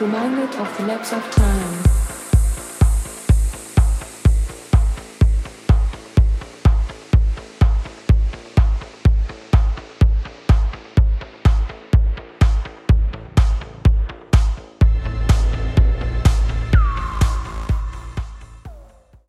reminded of the lapse of time.